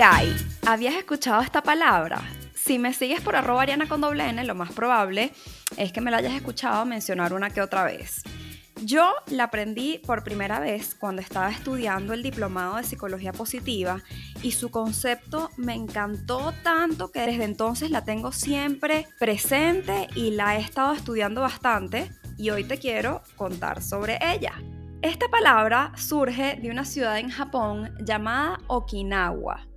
Ikigai. ¿Habías escuchado esta palabra? Si me sigues por arroba Ariana con doble N, lo más probable es que me la hayas escuchado mencionar una que otra vez. Yo la aprendí por primera vez cuando estaba estudiando el diplomado de psicología positiva y su concepto me encantó tanto que desde entonces la tengo siempre presente y la he estado estudiando bastante y hoy te quiero contar sobre ella. Esta palabra surge de una ciudad en Japón llamada Okinawa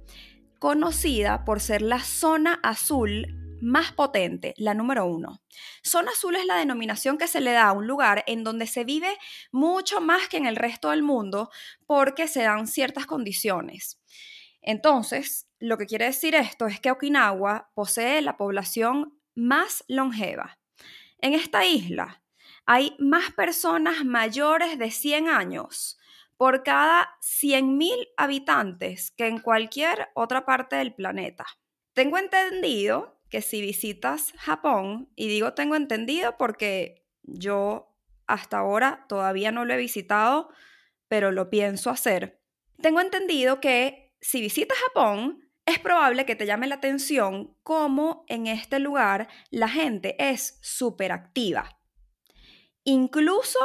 conocida por ser la zona azul más potente, la número uno. Zona azul es la denominación que se le da a un lugar en donde se vive mucho más que en el resto del mundo porque se dan ciertas condiciones. Entonces, lo que quiere decir esto es que Okinawa posee la población más longeva. En esta isla hay más personas mayores de 100 años por cada 100.000 habitantes que en cualquier otra parte del planeta. Tengo entendido que si visitas Japón, y digo tengo entendido porque yo hasta ahora todavía no lo he visitado, pero lo pienso hacer. Tengo entendido que si visitas Japón, es probable que te llame la atención cómo en este lugar la gente es súper activa. Incluso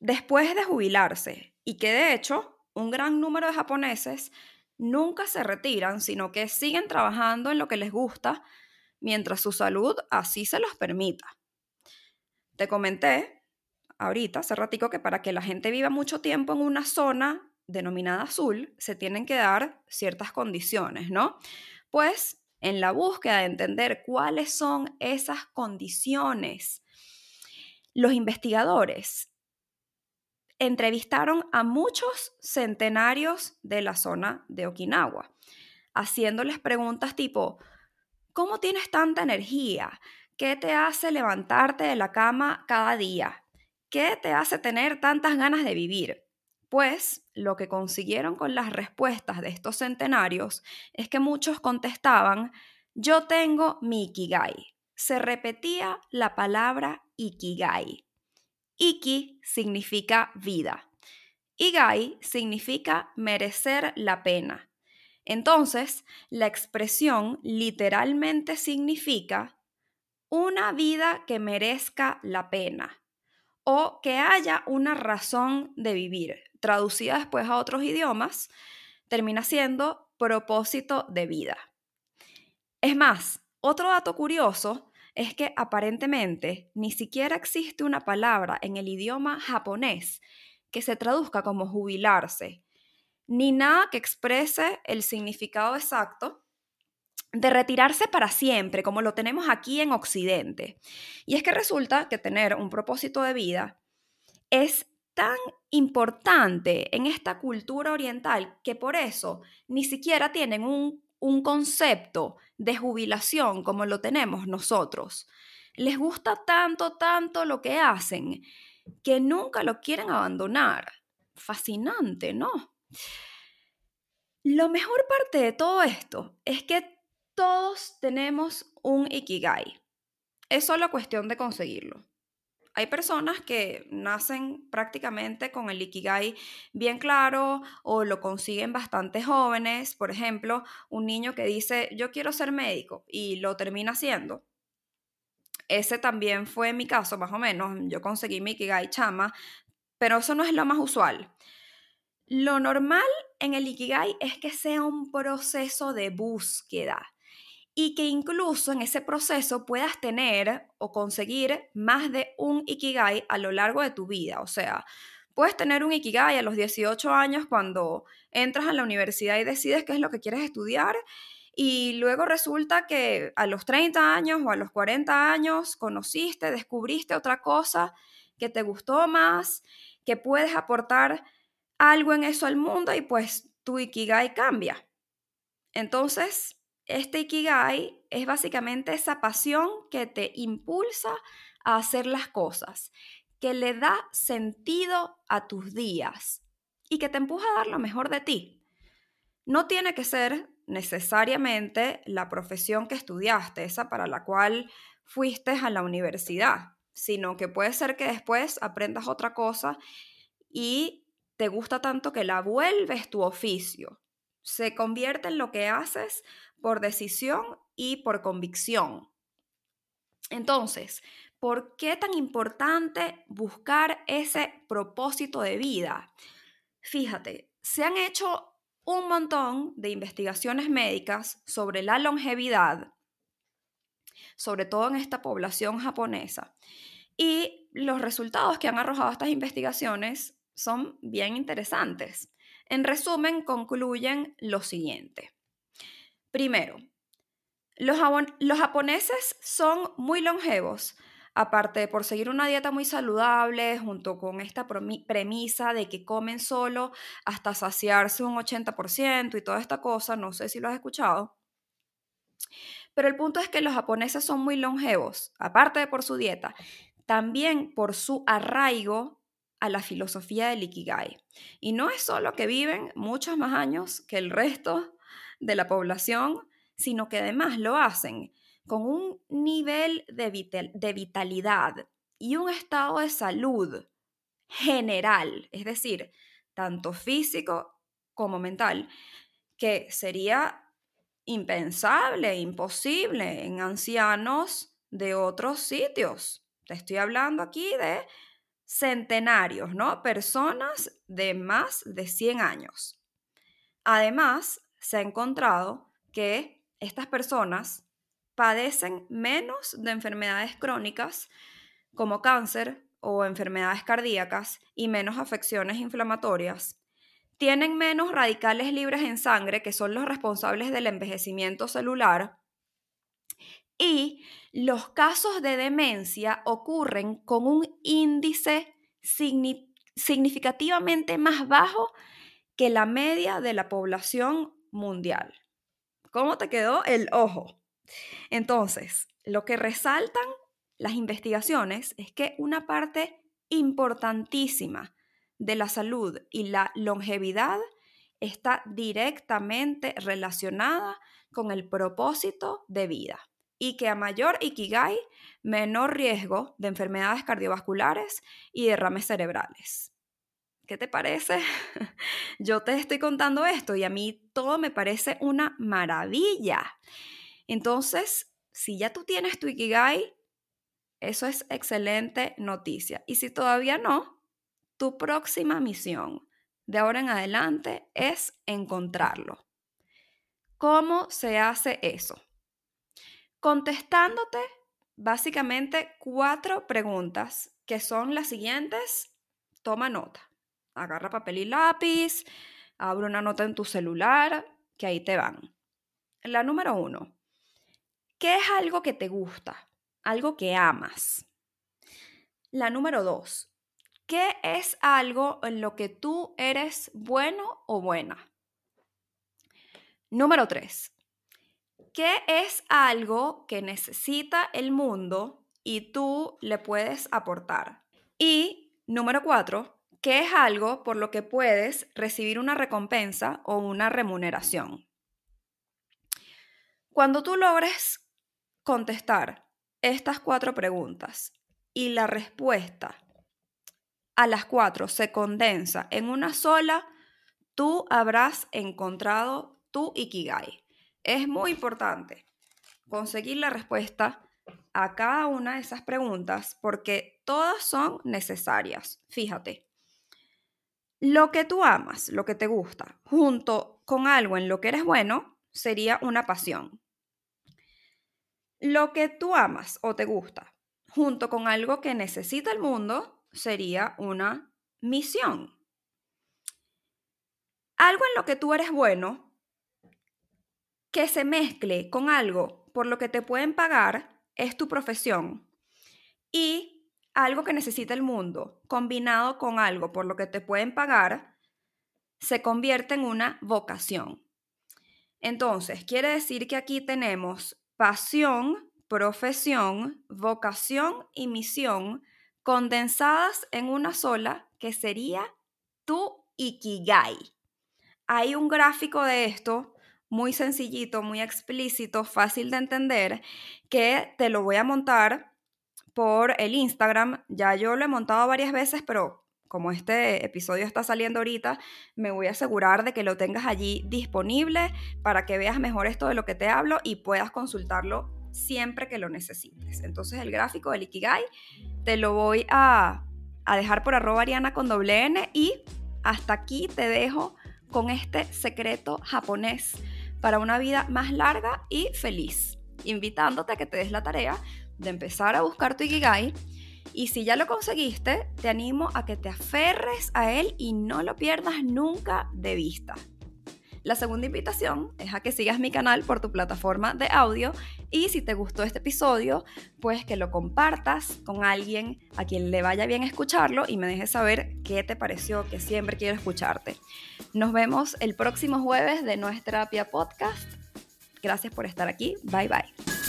después de jubilarse, y que de hecho un gran número de japoneses nunca se retiran, sino que siguen trabajando en lo que les gusta mientras su salud así se los permita. Te comenté ahorita, hace ratico, que para que la gente viva mucho tiempo en una zona denominada azul, se tienen que dar ciertas condiciones, ¿no? Pues en la búsqueda de entender cuáles son esas condiciones, los investigadores entrevistaron a muchos centenarios de la zona de Okinawa, haciéndoles preguntas tipo, ¿cómo tienes tanta energía? ¿Qué te hace levantarte de la cama cada día? ¿Qué te hace tener tantas ganas de vivir? Pues lo que consiguieron con las respuestas de estos centenarios es que muchos contestaban, yo tengo mi Ikigai. Se repetía la palabra Ikigai. Iki significa vida. Igai significa merecer la pena. Entonces, la expresión literalmente significa una vida que merezca la pena o que haya una razón de vivir. Traducida después a otros idiomas, termina siendo propósito de vida. Es más, otro dato curioso es que aparentemente ni siquiera existe una palabra en el idioma japonés que se traduzca como jubilarse, ni nada que exprese el significado exacto de retirarse para siempre, como lo tenemos aquí en Occidente. Y es que resulta que tener un propósito de vida es tan importante en esta cultura oriental que por eso ni siquiera tienen un un concepto de jubilación como lo tenemos nosotros. Les gusta tanto, tanto lo que hacen que nunca lo quieren abandonar. Fascinante, ¿no? Lo mejor parte de todo esto es que todos tenemos un ikigai. Es solo cuestión de conseguirlo. Hay personas que nacen prácticamente con el Ikigai bien claro o lo consiguen bastante jóvenes. Por ejemplo, un niño que dice, yo quiero ser médico y lo termina siendo. Ese también fue mi caso, más o menos. Yo conseguí mi Ikigai chama, pero eso no es lo más usual. Lo normal en el Ikigai es que sea un proceso de búsqueda y que incluso en ese proceso puedas tener o conseguir más de un Ikigai a lo largo de tu vida. O sea, puedes tener un Ikigai a los 18 años cuando entras a la universidad y decides qué es lo que quieres estudiar y luego resulta que a los 30 años o a los 40 años conociste, descubriste otra cosa que te gustó más, que puedes aportar algo en eso al mundo y pues tu Ikigai cambia. Entonces, este Ikigai es básicamente esa pasión que te impulsa a hacer las cosas, que le da sentido a tus días y que te empuja a dar lo mejor de ti. No tiene que ser necesariamente la profesión que estudiaste, esa para la cual fuiste a la universidad, sino que puede ser que después aprendas otra cosa y te gusta tanto que la vuelves tu oficio. Se convierte en lo que haces por decisión y por convicción. Entonces, ¿por qué tan importante buscar ese propósito de vida? Fíjate, se han hecho un montón de investigaciones médicas sobre la longevidad, sobre todo en esta población japonesa. Y los resultados que han arrojado estas investigaciones son bien interesantes. En resumen, concluyen lo siguiente. Primero, los, japoneses son muy longevos aparte por seguir una dieta muy saludable, junto con esta premisa de que comen solo hasta saciarse un 80% y toda esta cosa, no sé si lo has escuchado. Pero el punto es que los japoneses son muy longevos, aparte de por su dieta, también por su arraigo a la filosofía del Ikigai. Y no es solo que viven muchos más años que el resto de la población, sino que además lo hacen con un nivel de, de vitalidad y un estado de salud general, es decir, tanto físico como mental, que sería impensable, imposible en ancianos de otros sitios. Te estoy hablando aquí de centenarios, ¿no? Personas de más de 100 años. Además, se ha encontrado que estas personas padecen menos de enfermedades crónicas como cáncer o enfermedades cardíacas y menos afecciones inflamatorias. Tienen menos radicales libres en sangre, que son los responsables del envejecimiento celular. Y los casos de demencia ocurren con un índice significativamente más bajo que la media de la población mundial. ¿Cómo te quedó el ojo? Entonces, lo que resaltan las investigaciones es que una parte importantísima de la salud y la longevidad está directamente relacionada con el propósito de vida y que a mayor ikigai, menor riesgo de enfermedades cardiovasculares y derrames cerebrales. ¿Qué te parece? Yo te estoy contando esto y a mí todo me parece una maravilla. Entonces, si ya tú tienes tu Ikigai, eso es excelente noticia. Y si todavía no, tu próxima misión de ahora en adelante es encontrarlo. ¿Cómo se hace eso? Contestándote básicamente cuatro preguntas que son las siguientes. Toma nota. Agarra papel y lápiz, abre una nota en tu celular, que ahí te van. La número uno, ¿Qué es algo que te gusta? Algo que amas. La número dos. ¿Qué es algo en lo que tú eres bueno o buena? Número tres. ¿Qué es algo que necesita el mundo y tú le puedes aportar? Y número cuatro, ¿qué es algo por lo que puedes recibir una recompensa o una remuneración? Cuando tú logres contestar estas cuatro preguntas y la respuesta a las cuatro se condensa en una sola, tú habrás encontrado tu Ikigai. Es muy importante conseguir la respuesta a cada una de esas preguntas porque todas son necesarias. Fíjate, Lo que tú amas, lo que te gusta, junto con algo en lo que eres bueno, sería una pasión. Lo que tú amas o te gusta, junto con algo que necesita el mundo, sería una misión. Algo en lo que tú eres bueno, que se mezcle con algo por lo que te pueden pagar, es tu profesión. Y algo que necesita el mundo, combinado con algo por lo que te pueden pagar, se convierte en una vocación. Entonces, quiere decir que aquí tenemos pasión, profesión, vocación y misión condensadas en una sola que sería tu Ikigai. Hay un gráfico de esto muy sencillito, muy explícito, fácil de entender, que te lo voy a montar por el Instagram. Ya yo lo he montado varias veces, pero como este episodio está saliendo ahorita, me voy a asegurar de que lo tengas allí disponible para que veas mejor esto de lo que te hablo y puedas consultarlo siempre que lo necesites. Entonces el gráfico del Ikigai te lo voy a, a dejar por arroba ariana con doble N y hasta aquí te dejo con este secreto japonés para una vida más larga y feliz, invitándote a que te des la tarea de empezar a buscar tu Ikigai y si ya lo conseguiste, te animo a que te aferres a él y no lo pierdas nunca de vista. La segunda invitación es a que sigas mi canal por tu plataforma de audio y si te gustó este episodio, pues que lo compartas con alguien a quien le vaya bien escucharlo y me dejes saber qué te pareció, que siempre quiero escucharte. Nos vemos el próximo jueves de Nuestra Terapia Podcast. Gracias por estar aquí. Bye bye.